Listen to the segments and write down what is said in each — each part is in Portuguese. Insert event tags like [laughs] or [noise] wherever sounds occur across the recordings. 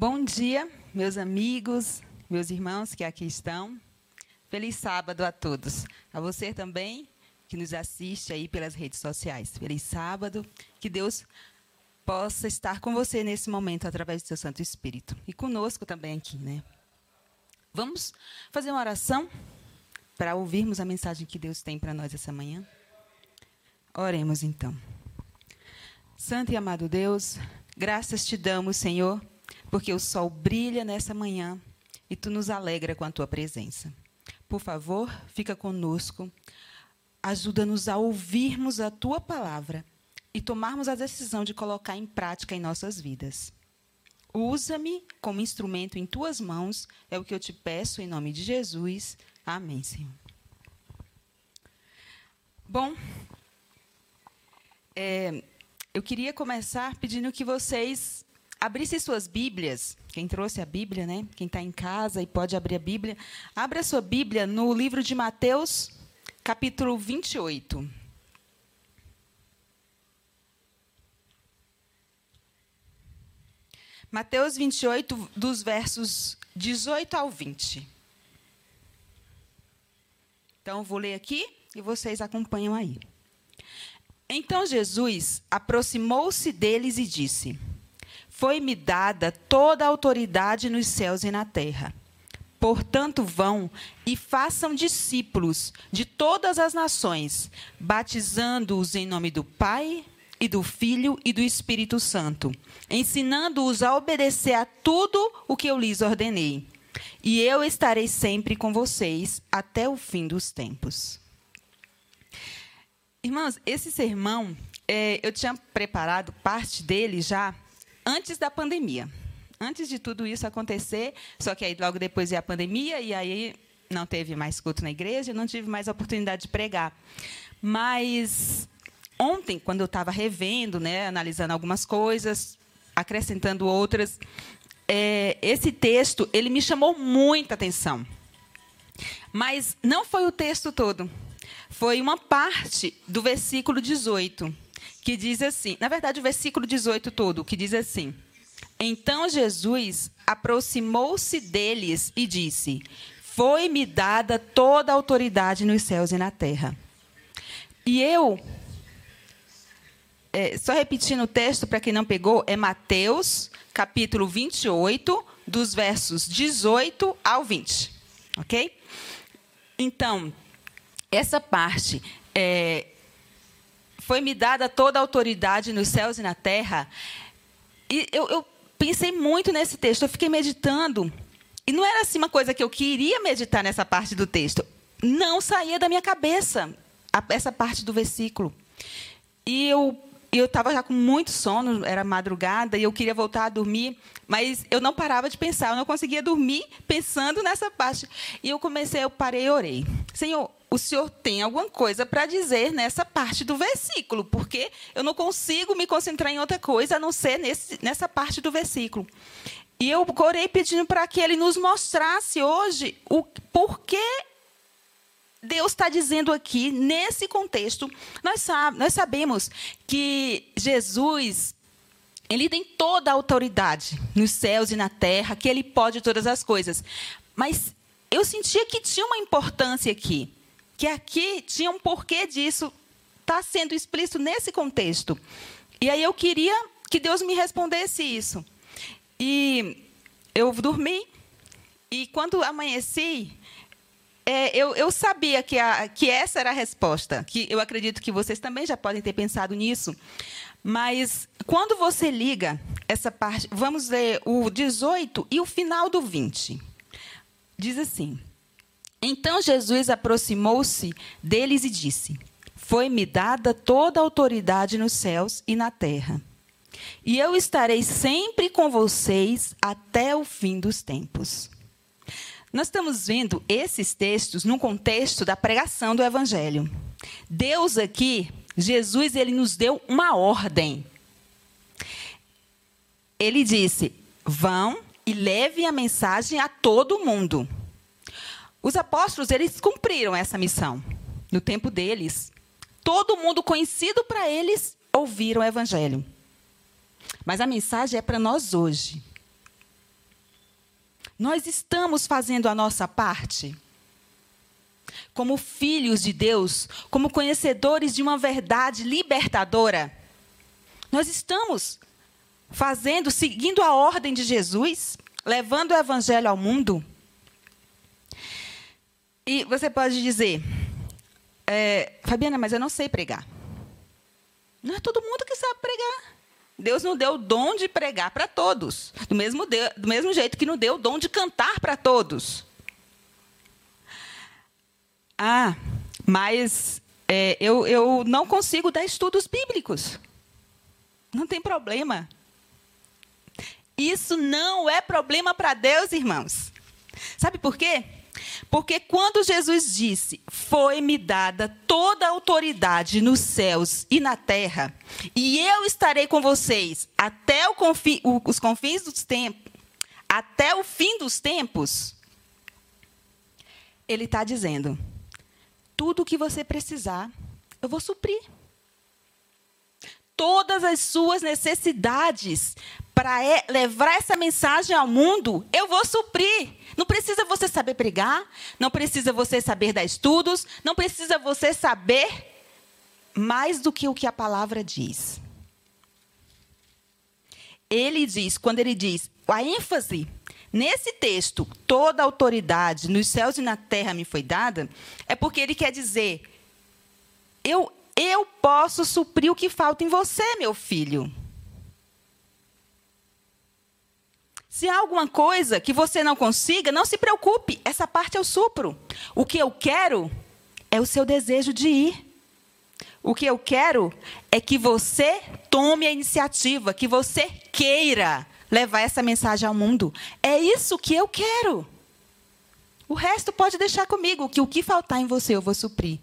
Bom dia, meus amigos, meus irmãos que aqui estão. Feliz sábado a todos. A você também que nos assiste aí pelas redes sociais. Feliz sábado. Que Deus possa estar com você nesse momento através do seu Santo Espírito e conosco também aqui, né? Vamos fazer uma oração para ouvirmos a mensagem que Deus tem para nós essa manhã. Oremos então. Santo e amado Deus, graças te damos, Senhor porque o sol brilha nessa manhã e tu nos alegra com a tua presença. Por favor, fica conosco, ajuda-nos a ouvirmos a tua palavra e tomarmos a decisão de colocar em prática em nossas vidas. Usa-me como instrumento em tuas mãos, é o que eu te peço em nome de Jesus. Amém, Senhor. Bom, é, eu queria começar pedindo que vocês abrisse suas Bíblias, quem trouxe a Bíblia, né? Quem está em casa e pode abrir a Bíblia, abra sua Bíblia no livro de Mateus, capítulo 28. Mateus 28, dos versos 18 ao 20. Então, vou ler aqui e vocês acompanham aí. Então Jesus aproximou-se deles e disse: foi-me dada toda a autoridade nos céus e na terra. Portanto, vão e façam discípulos de todas as nações, batizando-os em nome do Pai e do Filho e do Espírito Santo, ensinando-os a obedecer a tudo o que eu lhes ordenei. E eu estarei sempre com vocês até o fim dos tempos. Irmãos, esse sermão, é, eu tinha preparado parte dele já antes da pandemia. Antes de tudo isso acontecer, só que aí logo depois veio a pandemia e aí não teve mais culto na igreja, não tive mais a oportunidade de pregar. Mas ontem, quando eu estava revendo, né, analisando algumas coisas, acrescentando outras, é, esse texto ele me chamou muita atenção. Mas não foi o texto todo. Foi uma parte do versículo 18 que diz assim, na verdade, o versículo 18 todo, que diz assim: Então Jesus aproximou-se deles e disse: Foi-me dada toda a autoridade nos céus e na terra. E eu, é, só repetindo o texto para quem não pegou, é Mateus, capítulo 28, dos versos 18 ao 20. Ok? Então, essa parte é, foi-me dada toda a autoridade nos céus e na terra. E eu, eu pensei muito nesse texto, eu fiquei meditando. E não era assim uma coisa que eu queria meditar nessa parte do texto. Não saía da minha cabeça essa parte do versículo. E eu eu estava já com muito sono, era madrugada, e eu queria voltar a dormir, mas eu não parava de pensar, eu não conseguia dormir pensando nessa parte. E eu comecei, eu parei e orei. Senhor, o senhor tem alguma coisa para dizer nessa parte do versículo, porque eu não consigo me concentrar em outra coisa a não ser nesse, nessa parte do versículo. E eu orei pedindo para que ele nos mostrasse hoje o porquê Deus está dizendo aqui, nesse contexto. Nós, nós sabemos que Jesus ele tem toda a autoridade nos céus e na terra, que ele pode todas as coisas. Mas eu sentia que tinha uma importância aqui que aqui tinha um porquê disso está sendo explícito nesse contexto. E aí eu queria que Deus me respondesse isso. E eu dormi, e quando amanheci, é, eu, eu, sabia que, a, que essa era a resposta, que eu acredito que vocês também já podem ter pensado nisso. Mas quando você liga essa parte, vamos ler o 18 e o final do 20. Diz assim: então Jesus aproximou-se deles e disse: Foi-me dada toda a autoridade nos céus e na terra. E eu estarei sempre com vocês até o fim dos tempos. Nós estamos vendo esses textos no contexto da pregação do evangelho. Deus aqui, Jesus, ele nos deu uma ordem. Ele disse: "Vão e levem a mensagem a todo mundo." Os apóstolos, eles cumpriram essa missão. No tempo deles, todo mundo conhecido para eles ouviram o evangelho. Mas a mensagem é para nós hoje. Nós estamos fazendo a nossa parte? Como filhos de Deus, como conhecedores de uma verdade libertadora, nós estamos fazendo, seguindo a ordem de Jesus, levando o evangelho ao mundo? E você pode dizer, é, Fabiana, mas eu não sei pregar. Não é todo mundo que sabe pregar. Deus não deu o dom de pregar para todos. Do mesmo, de, do mesmo jeito que não deu o dom de cantar para todos. Ah, mas é, eu, eu não consigo dar estudos bíblicos. Não tem problema. Isso não é problema para Deus, irmãos. Sabe por quê? Porque quando Jesus disse: Foi-me dada toda a autoridade nos céus e na terra, e eu estarei com vocês até confi os confins dos tempos, até o fim dos tempos, ele está dizendo: tudo o que você precisar, eu vou suprir. Todas as suas necessidades para levar essa mensagem ao mundo, eu vou suprir. Não precisa você saber pregar, não precisa você saber dar estudos, não precisa você saber mais do que o que a palavra diz. Ele diz, quando ele diz, a ênfase nesse texto, toda autoridade nos céus e na terra me foi dada, é porque ele quer dizer, eu, eu posso suprir o que falta em você, meu filho. Se há alguma coisa que você não consiga, não se preocupe, essa parte eu supro. O que eu quero é o seu desejo de ir. O que eu quero é que você tome a iniciativa, que você queira levar essa mensagem ao mundo. É isso que eu quero. O resto pode deixar comigo, que o que faltar em você eu vou suprir.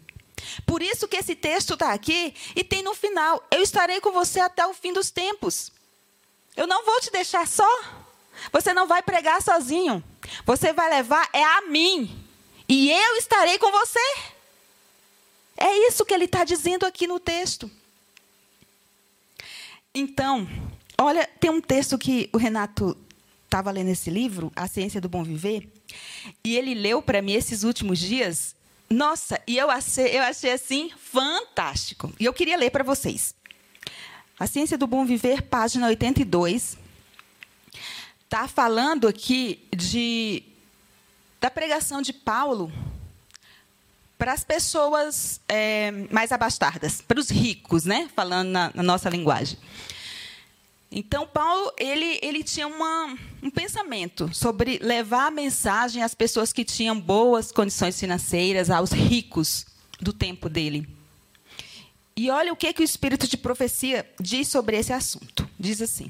Por isso que esse texto está aqui e tem no final: eu estarei com você até o fim dos tempos. Eu não vou te deixar só. Você não vai pregar sozinho. Você vai levar é a mim. E eu estarei com você. É isso que ele está dizendo aqui no texto. Então, olha, tem um texto que o Renato estava lendo esse livro, A Ciência do Bom Viver, e ele leu para mim esses últimos dias. Nossa, e eu achei, eu achei assim fantástico. E eu queria ler para vocês. A Ciência do Bom Viver, página 82 está falando aqui de, da pregação de Paulo para as pessoas é, mais abastadas, para os ricos, né? falando na, na, nossa linguagem. Então, Paulo ele, ele tinha uma, um pensamento sobre levar a mensagem às pessoas que tinham boas condições financeiras, aos ricos do tempo dele. E olha o que, que o espírito de profecia diz sobre esse assunto. Diz assim.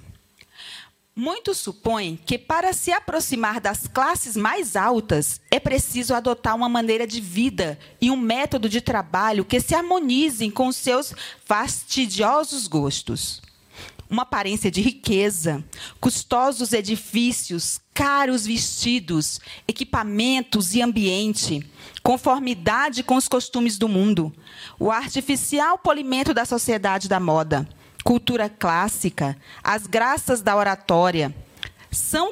Muitos supõem que para se aproximar das classes mais altas é preciso adotar uma maneira de vida e um método de trabalho que se harmonizem com os seus fastidiosos gostos. Uma aparência de riqueza, custosos edifícios, caros vestidos, equipamentos e ambiente, conformidade com os costumes do mundo, o artificial polimento da sociedade da moda cultura clássica, as graças da oratória, são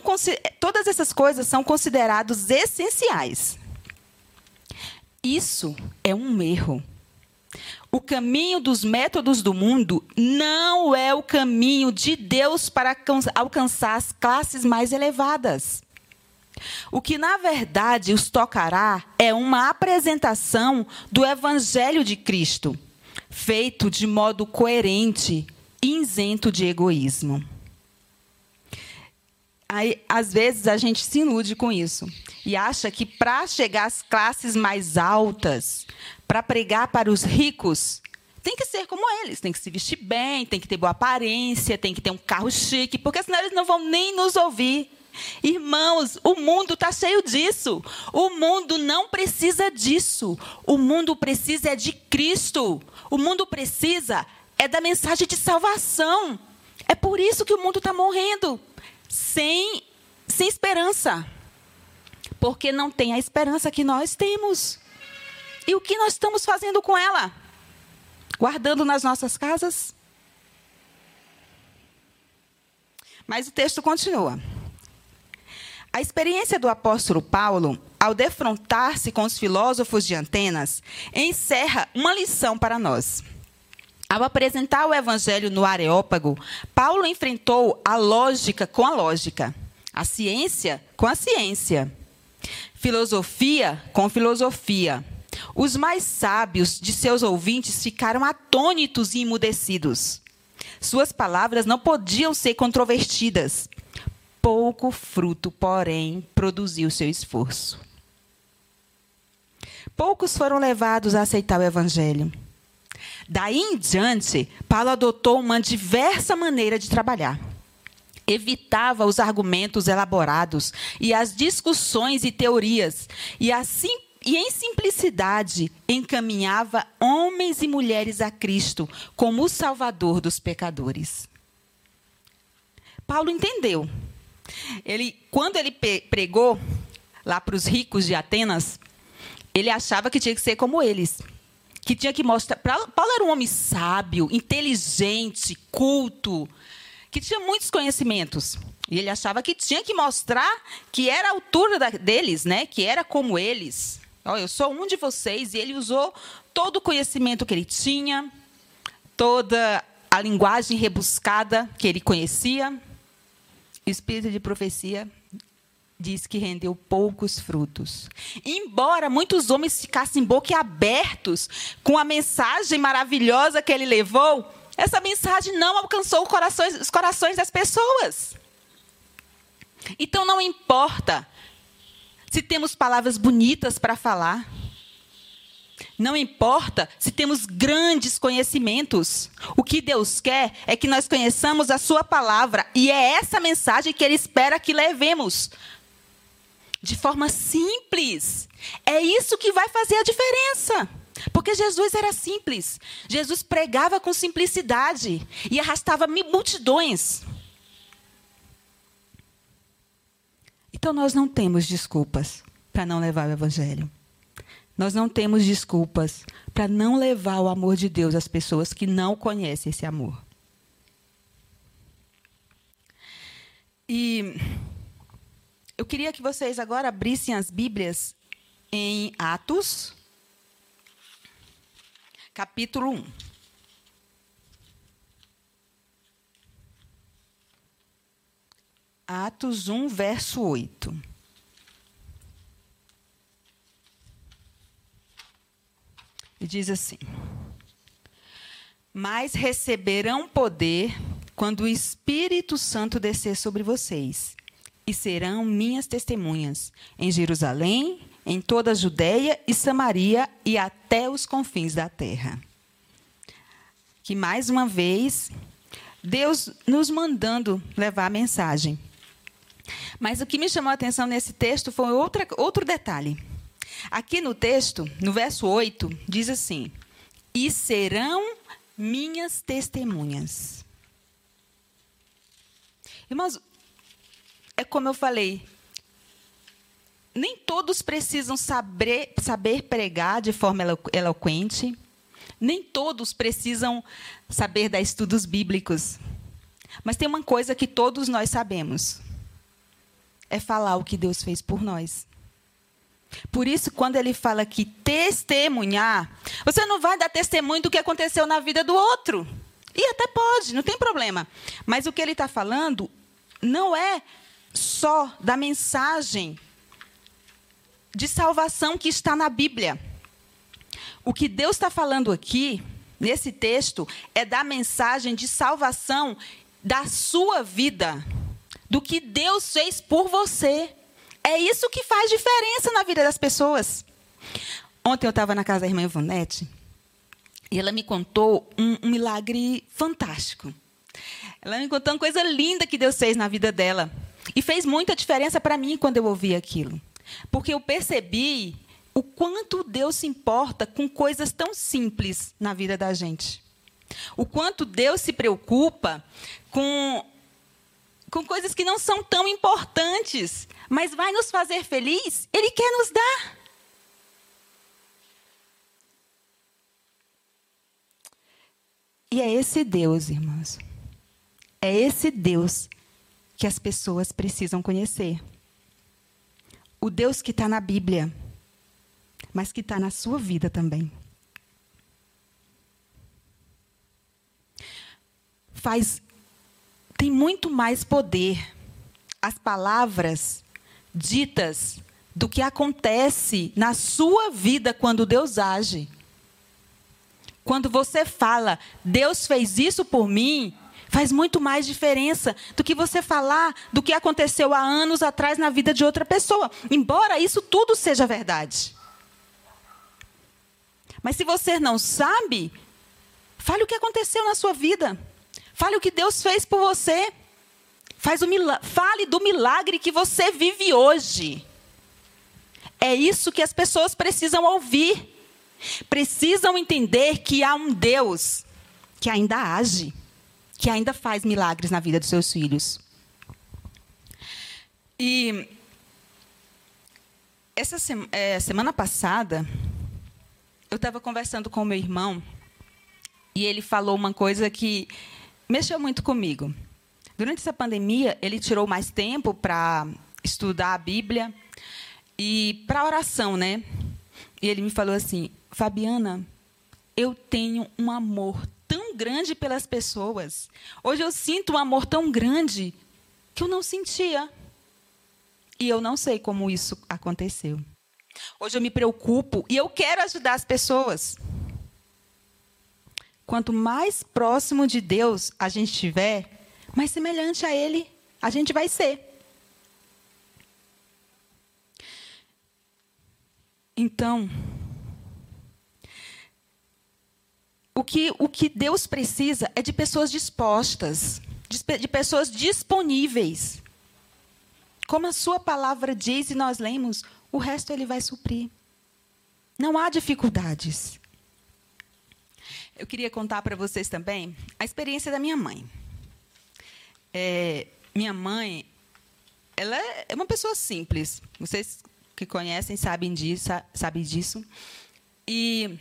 todas essas coisas são considerados essenciais. Isso é um erro. O caminho dos métodos do mundo não é o caminho de Deus para alcançar as classes mais elevadas. O que, na verdade, os tocará é uma apresentação do Evangelho de Cristo, feito de modo coerente isento de egoísmo. Aí, às vezes a gente se ilude com isso e acha que para chegar às classes mais altas, para pregar para os ricos, tem que ser como eles, tem que se vestir bem, tem que ter boa aparência, tem que ter um carro chique, porque senão eles não vão nem nos ouvir. Irmãos, o mundo está cheio disso. O mundo não precisa disso. O mundo precisa é de Cristo. O mundo precisa é da mensagem de salvação. É por isso que o mundo está morrendo sem, sem esperança. Porque não tem a esperança que nós temos. E o que nós estamos fazendo com ela? Guardando nas nossas casas? Mas o texto continua. A experiência do apóstolo Paulo, ao defrontar-se com os filósofos de Atenas, encerra uma lição para nós. Ao apresentar o evangelho no Areópago, Paulo enfrentou a lógica com a lógica, a ciência com a ciência, filosofia com filosofia. Os mais sábios de seus ouvintes ficaram atônitos e emudecidos. Suas palavras não podiam ser controvertidas. Pouco fruto, porém, produziu seu esforço. Poucos foram levados a aceitar o evangelho. Daí em diante, Paulo adotou uma diversa maneira de trabalhar. Evitava os argumentos elaborados e as discussões e teorias, e assim e em simplicidade encaminhava homens e mulheres a Cristo como o Salvador dos pecadores. Paulo entendeu. Ele, quando ele pregou lá para os ricos de Atenas, ele achava que tinha que ser como eles que tinha que mostrar. Paulo era um homem sábio, inteligente, culto, que tinha muitos conhecimentos. E ele achava que tinha que mostrar que era a altura deles, né? que era como eles. Oh, eu sou um de vocês. E ele usou todo o conhecimento que ele tinha, toda a linguagem rebuscada que ele conhecia. O espírito de profecia diz que rendeu poucos frutos. Embora muitos homens ficassem boquiabertos com a mensagem maravilhosa que ele levou, essa mensagem não alcançou corações, os corações das pessoas. Então não importa se temos palavras bonitas para falar. Não importa se temos grandes conhecimentos. O que Deus quer é que nós conheçamos a Sua palavra. E é essa mensagem que Ele espera que levemos de forma simples. É isso que vai fazer a diferença. Porque Jesus era simples. Jesus pregava com simplicidade e arrastava multidões. Então nós não temos desculpas para não levar o evangelho. Nós não temos desculpas para não levar o amor de Deus às pessoas que não conhecem esse amor. E eu queria que vocês agora abrissem as Bíblias em Atos, capítulo 1. Atos 1, verso 8. E diz assim: Mas receberão poder quando o Espírito Santo descer sobre vocês e serão minhas testemunhas em Jerusalém, em toda a Judéia e Samaria e até os confins da terra. Que mais uma vez Deus nos mandando levar a mensagem. Mas o que me chamou a atenção nesse texto foi outra, outro detalhe. Aqui no texto, no verso 8, diz assim: E serão minhas testemunhas. Irmãos, é como eu falei, nem todos precisam saber, saber pregar de forma eloquente, nem todos precisam saber dar estudos bíblicos. Mas tem uma coisa que todos nós sabemos: é falar o que Deus fez por nós. Por isso, quando ele fala que testemunhar, você não vai dar testemunho do que aconteceu na vida do outro. E até pode, não tem problema. Mas o que ele está falando não é só da mensagem de salvação que está na Bíblia. O que Deus está falando aqui, nesse texto, é da mensagem de salvação da sua vida, do que Deus fez por você. É isso que faz diferença na vida das pessoas. Ontem eu estava na casa da irmã Ivonete e ela me contou um, um milagre fantástico. Ela me contou uma coisa linda que Deus fez na vida dela. E fez muita diferença para mim quando eu ouvi aquilo. Porque eu percebi o quanto Deus se importa com coisas tão simples na vida da gente. O quanto Deus se preocupa com, com coisas que não são tão importantes, mas vai nos fazer feliz, Ele quer nos dar. E é esse Deus, irmãos. É esse Deus que as pessoas precisam conhecer. o Deus que está na Bíblia, mas que está na sua vida também. Faz tem muito mais poder as palavras ditas do que acontece na sua vida quando Deus age. Quando você fala, Deus fez isso por mim, faz muito mais diferença do que você falar do que aconteceu há anos atrás na vida de outra pessoa, embora isso tudo seja verdade. Mas se você não sabe, fale o que aconteceu na sua vida. Fale o que Deus fez por você. Faz o fale do milagre que você vive hoje. É isso que as pessoas precisam ouvir. Precisam entender que há um Deus que ainda age, que ainda faz milagres na vida dos seus filhos. E essa é, semana passada, eu estava conversando com meu irmão e ele falou uma coisa que mexeu muito comigo. Durante essa pandemia, ele tirou mais tempo para estudar a Bíblia e para oração, né? E ele me falou assim: Fabiana, eu tenho um amor tão grande pelas pessoas. Hoje eu sinto um amor tão grande que eu não sentia. E eu não sei como isso aconteceu. Hoje eu me preocupo e eu quero ajudar as pessoas. Quanto mais próximo de Deus a gente estiver, mais semelhante a Ele a gente vai ser. Então, o que, o que Deus precisa é de pessoas dispostas, de, de pessoas disponíveis. Como a Sua palavra diz e nós lemos, o resto Ele vai suprir. Não há dificuldades. Eu queria contar para vocês também a experiência da minha mãe. É, minha mãe, ela é uma pessoa simples. Vocês que conhecem sabem disso. Sabem disso. E,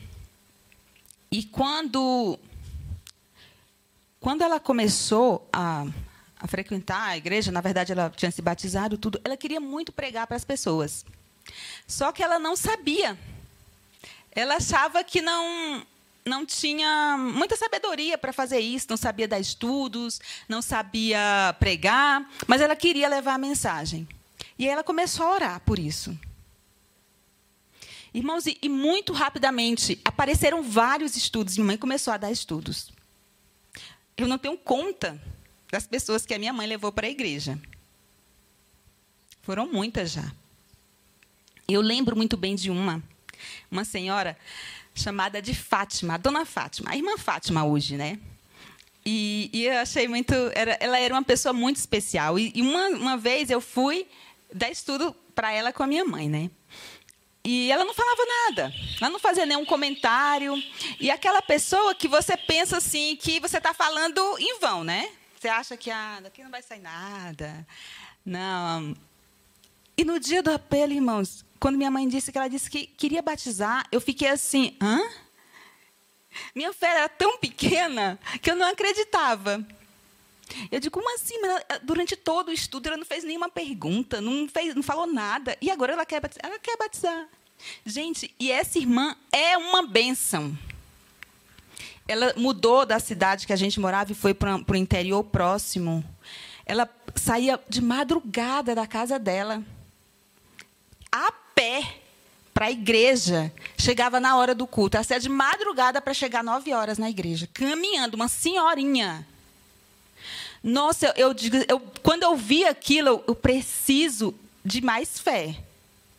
e quando, quando ela começou a, a frequentar a igreja, na verdade ela tinha se batizado, tudo, ela queria muito pregar para as pessoas. Só que ela não sabia. Ela achava que não não tinha muita sabedoria para fazer isso, não sabia dar estudos, não sabia pregar, mas ela queria levar a mensagem. E ela começou a orar por isso. Irmãos, e, muito rapidamente apareceram vários estudos. Minha mãe começou a dar estudos. Eu não tenho conta das pessoas que a minha mãe levou para a igreja. Foram muitas já. Eu lembro muito bem de uma, uma senhora chamada de Fátima, Dona Fátima, a irmã Fátima hoje, né? E, e eu achei muito. Era, ela era uma pessoa muito especial. E, e uma, uma vez eu fui dar estudo para ela com a minha mãe, né? E ela não falava nada, ela não fazia nenhum comentário. E aquela pessoa que você pensa assim, que você está falando em vão, né? Você acha que ah, daqui não vai sair nada. Não. E no dia do apelo, irmãos, quando minha mãe disse que ela disse que queria batizar, eu fiquei assim, hã? Minha fé era tão pequena que eu não acreditava. Eu digo, como assim? Mas durante todo o estudo ela não fez nenhuma pergunta, não, fez, não falou nada. E agora ela quer batizar. Ela quer batizar. Gente, e essa irmã é uma bênção. Ela mudou da cidade que a gente morava e foi para o interior próximo. Ela saía de madrugada da casa dela. A pé para a igreja. Chegava na hora do culto. Ela saía de madrugada para chegar nove horas na igreja. Caminhando, uma senhorinha. Nossa, eu, eu eu, quando eu vi aquilo, eu, eu preciso de mais fé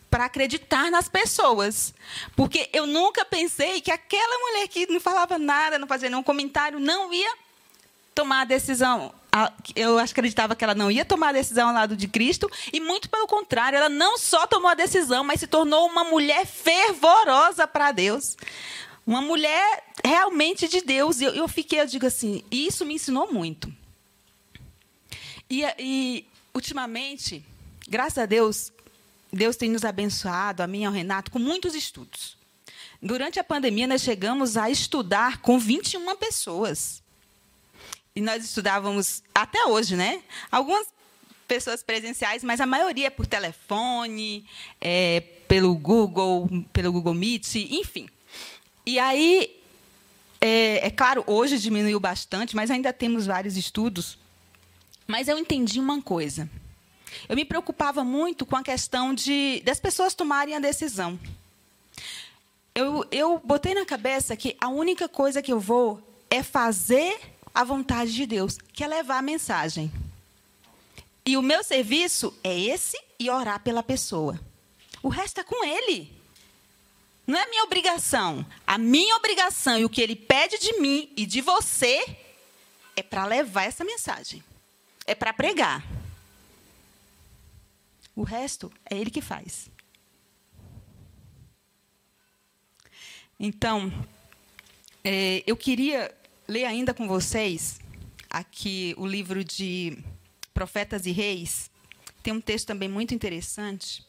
para acreditar nas pessoas. Porque eu nunca pensei que aquela mulher que não falava nada, não fazia nenhum comentário, não ia tomar a decisão eu acreditava que ela não ia tomar a decisão ao lado de Cristo, e muito pelo contrário, ela não só tomou a decisão, mas se tornou uma mulher fervorosa para Deus. Uma mulher realmente de Deus. E eu, fiquei, eu digo assim, isso me ensinou muito. E, e ultimamente, graças a Deus, Deus tem nos abençoado, a mim e ao Renato, com muitos estudos. Durante a pandemia, nós chegamos a estudar com 21 pessoas e nós estudávamos até hoje, né? Algumas pessoas presenciais, mas a maioria é por telefone, é, pelo Google, pelo Google Meet, enfim. E aí, é, é claro, hoje diminuiu bastante, mas ainda temos vários estudos. Mas eu entendi uma coisa. Eu me preocupava muito com a questão de das pessoas tomarem a decisão. Eu, eu botei na cabeça que a única coisa que eu vou é fazer a vontade de Deus, que é levar a mensagem. E o meu serviço é esse e orar pela pessoa. O resto é com ele. Não é minha obrigação. A minha obrigação e o que ele pede de mim e de você é para levar essa mensagem. É para pregar. O resto é ele que faz. Então, é, eu queria ler ainda com vocês aqui o livro de Profetas e Reis. Tem um texto também muito interessante.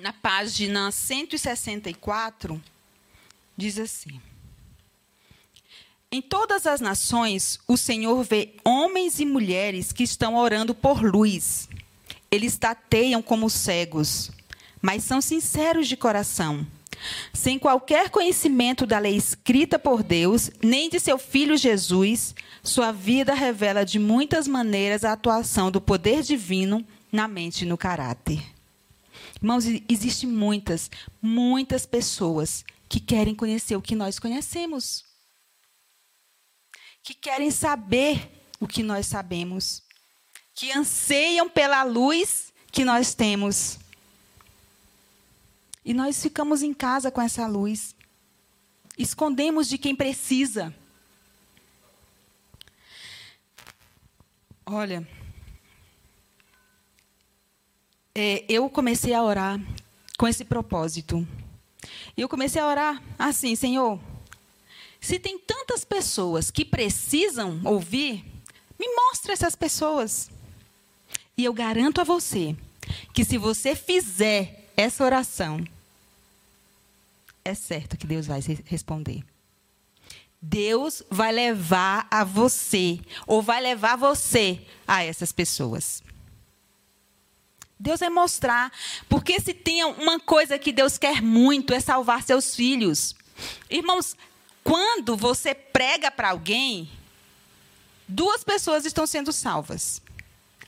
Na página 164, diz assim: Em todas as nações, o Senhor vê homens e mulheres que estão orando por luz. Eles tateiam como cegos, mas são sinceros de coração sem qualquer conhecimento da lei escrita por Deus, nem de seu filho Jesus, sua vida revela de muitas maneiras a atuação do poder divino na mente e no caráter. Irmãos, existem muitas, muitas pessoas que querem conhecer o que nós conhecemos. Que querem saber o que nós sabemos. Que anseiam pela luz que nós temos. E nós ficamos em casa com essa luz. Escondemos de quem precisa. Olha, é, eu comecei a orar com esse propósito. E eu comecei a orar assim, Senhor, se tem tantas pessoas que precisam ouvir, me mostre essas pessoas. E eu garanto a você que se você fizer essa oração, é certo que Deus vai responder. Deus vai levar a você, ou vai levar você a essas pessoas. Deus vai mostrar. Porque se tem uma coisa que Deus quer muito é salvar seus filhos. Irmãos, quando você prega para alguém, duas pessoas estão sendo salvas.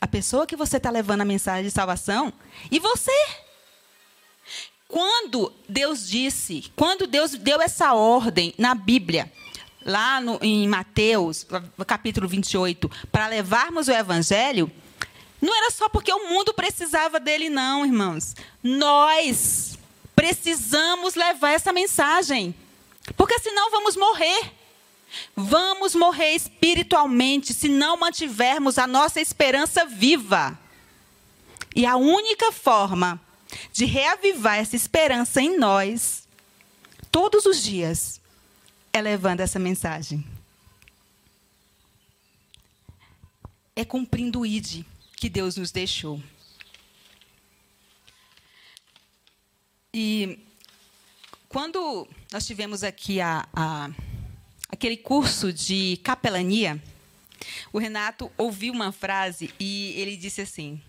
A pessoa que você está levando a mensagem de salvação e você. Quando Deus disse, quando Deus deu essa ordem na Bíblia, lá no, em Mateus, capítulo 28, para levarmos o evangelho, não era só porque o mundo precisava dele, não, irmãos. Nós precisamos levar essa mensagem. Porque senão vamos morrer. Vamos morrer espiritualmente se não mantivermos a nossa esperança viva. E a única forma de reavivar essa esperança em nós, todos os dias, é levando essa mensagem. É cumprindo o ID que Deus nos deixou. E quando nós tivemos aqui a, a, aquele curso de capelania, o Renato ouviu uma frase e ele disse assim: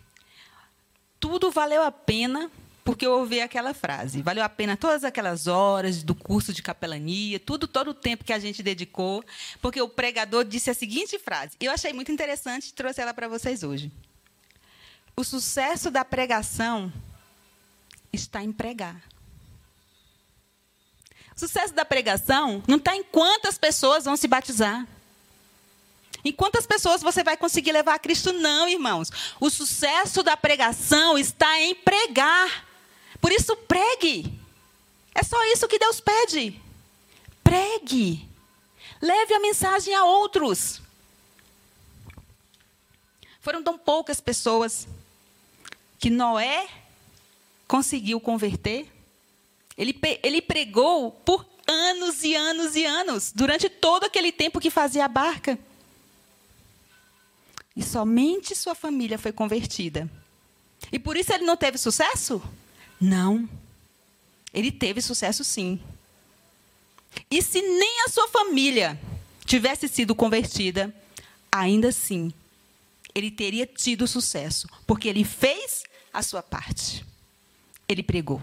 tudo valeu a pena porque eu ouvi aquela frase. Valeu a pena todas aquelas horas do curso de capelania, tudo, todo o tempo que a gente dedicou, porque o pregador disse a seguinte frase. Eu achei muito interessante e trouxe ela para vocês hoje. O sucesso da pregação está em pregar. O sucesso da pregação não está em quantas pessoas vão se batizar. Em quantas pessoas você vai conseguir levar a Cristo? Não, irmãos. O sucesso da pregação está em pregar. Por isso, pregue. É só isso que Deus pede. Pregue. Leve a mensagem a outros. Foram tão poucas pessoas que Noé conseguiu converter. Ele, ele pregou por anos e anos e anos, durante todo aquele tempo que fazia a barca. E somente sua família foi convertida. E por isso ele não teve sucesso? Não. Ele teve sucesso sim. E se nem a sua família tivesse sido convertida, ainda assim, ele teria tido sucesso, porque ele fez a sua parte. Ele pregou.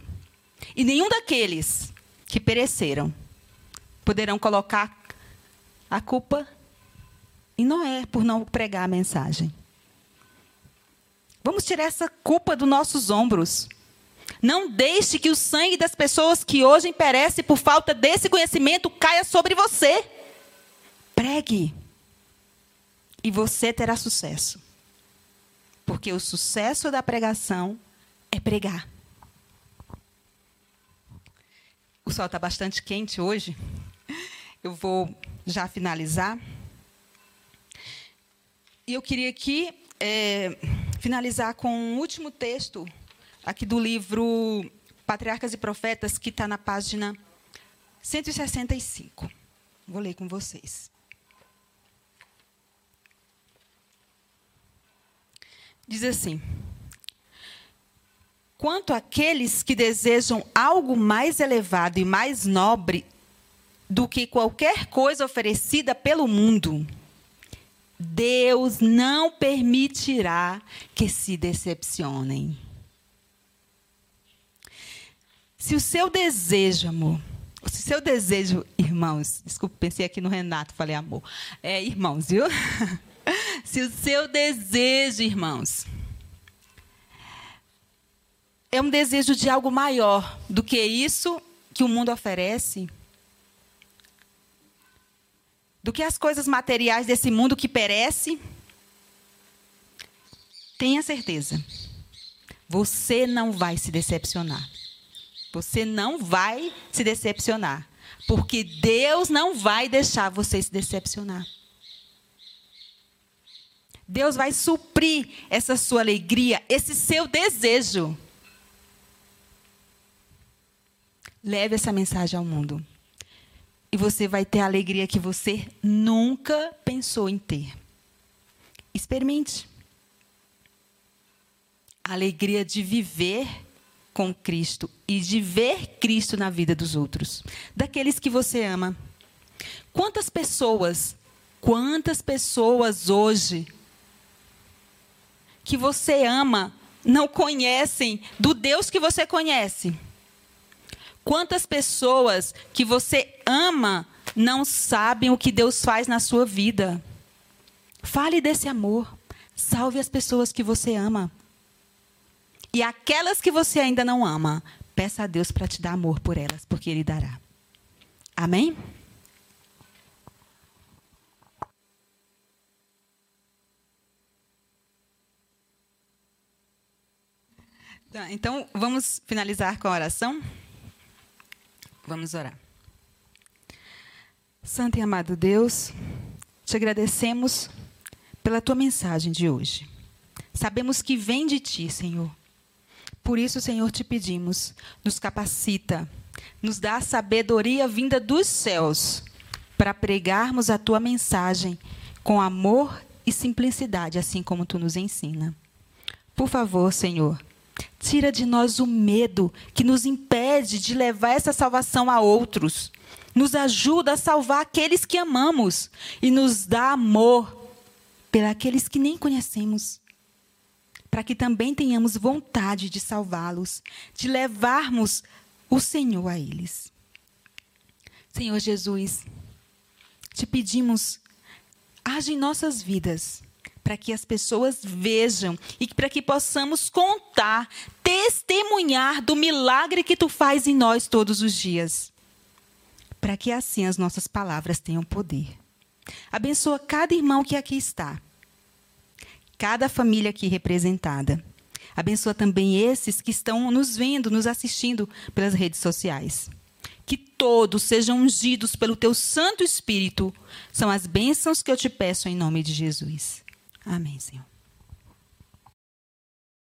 E nenhum daqueles que pereceram poderão colocar a culpa em Noé por não pregar a mensagem. Vamos tirar essa culpa dos nossos ombros. Não deixe que o sangue das pessoas que hoje perecem por falta desse conhecimento caia sobre você. Pregue. E você terá sucesso. Porque o sucesso da pregação é pregar. O sol está bastante quente hoje. Eu vou já finalizar. E eu queria aqui é, finalizar com um último texto aqui do livro Patriarcas e Profetas, que está na página 165. Vou ler com vocês. Diz assim: Quanto àqueles que desejam algo mais elevado e mais nobre do que qualquer coisa oferecida pelo mundo, Deus não permitirá que se decepcionem. Se o seu desejo, amor, se o seu desejo, irmãos, desculpa, pensei aqui no Renato, falei amor. É, irmãos, viu? [laughs] se o seu desejo, irmãos, é um desejo de algo maior do que isso que o mundo oferece, do que as coisas materiais desse mundo que perece, tenha certeza, você não vai se decepcionar. Você não vai se decepcionar, porque Deus não vai deixar você se decepcionar. Deus vai suprir essa sua alegria, esse seu desejo. Leve essa mensagem ao mundo e você vai ter a alegria que você nunca pensou em ter. Experimente. A alegria de viver com Cristo e de ver Cristo na vida dos outros, daqueles que você ama. Quantas pessoas, quantas pessoas hoje que você ama não conhecem do Deus que você conhece? Quantas pessoas que você ama não sabem o que Deus faz na sua vida? Fale desse amor. Salve as pessoas que você ama. E aquelas que você ainda não ama, peça a Deus para te dar amor por elas, porque Ele dará. Amém? Tá, então, vamos finalizar com a oração? Vamos orar. Santo e amado Deus, te agradecemos pela tua mensagem de hoje. Sabemos que vem de ti, Senhor. Por isso, Senhor, te pedimos, nos capacita, nos dá a sabedoria vinda dos céus para pregarmos a tua mensagem com amor e simplicidade, assim como tu nos ensina. Por favor, Senhor, Tira de nós o medo que nos impede de levar essa salvação a outros. Nos ajuda a salvar aqueles que amamos e nos dá amor pelos que nem conhecemos. Para que também tenhamos vontade de salvá-los, de levarmos o Senhor a eles. Senhor Jesus, te pedimos, age em nossas vidas para que as pessoas vejam e para que possamos contar, testemunhar do milagre que tu faz em nós todos os dias. Para que assim as nossas palavras tenham poder. Abençoa cada irmão que aqui está, cada família aqui representada. Abençoa também esses que estão nos vendo, nos assistindo pelas redes sociais. Que todos sejam ungidos pelo teu Santo Espírito. São as bênçãos que eu te peço em nome de Jesus. Amém, Senhor.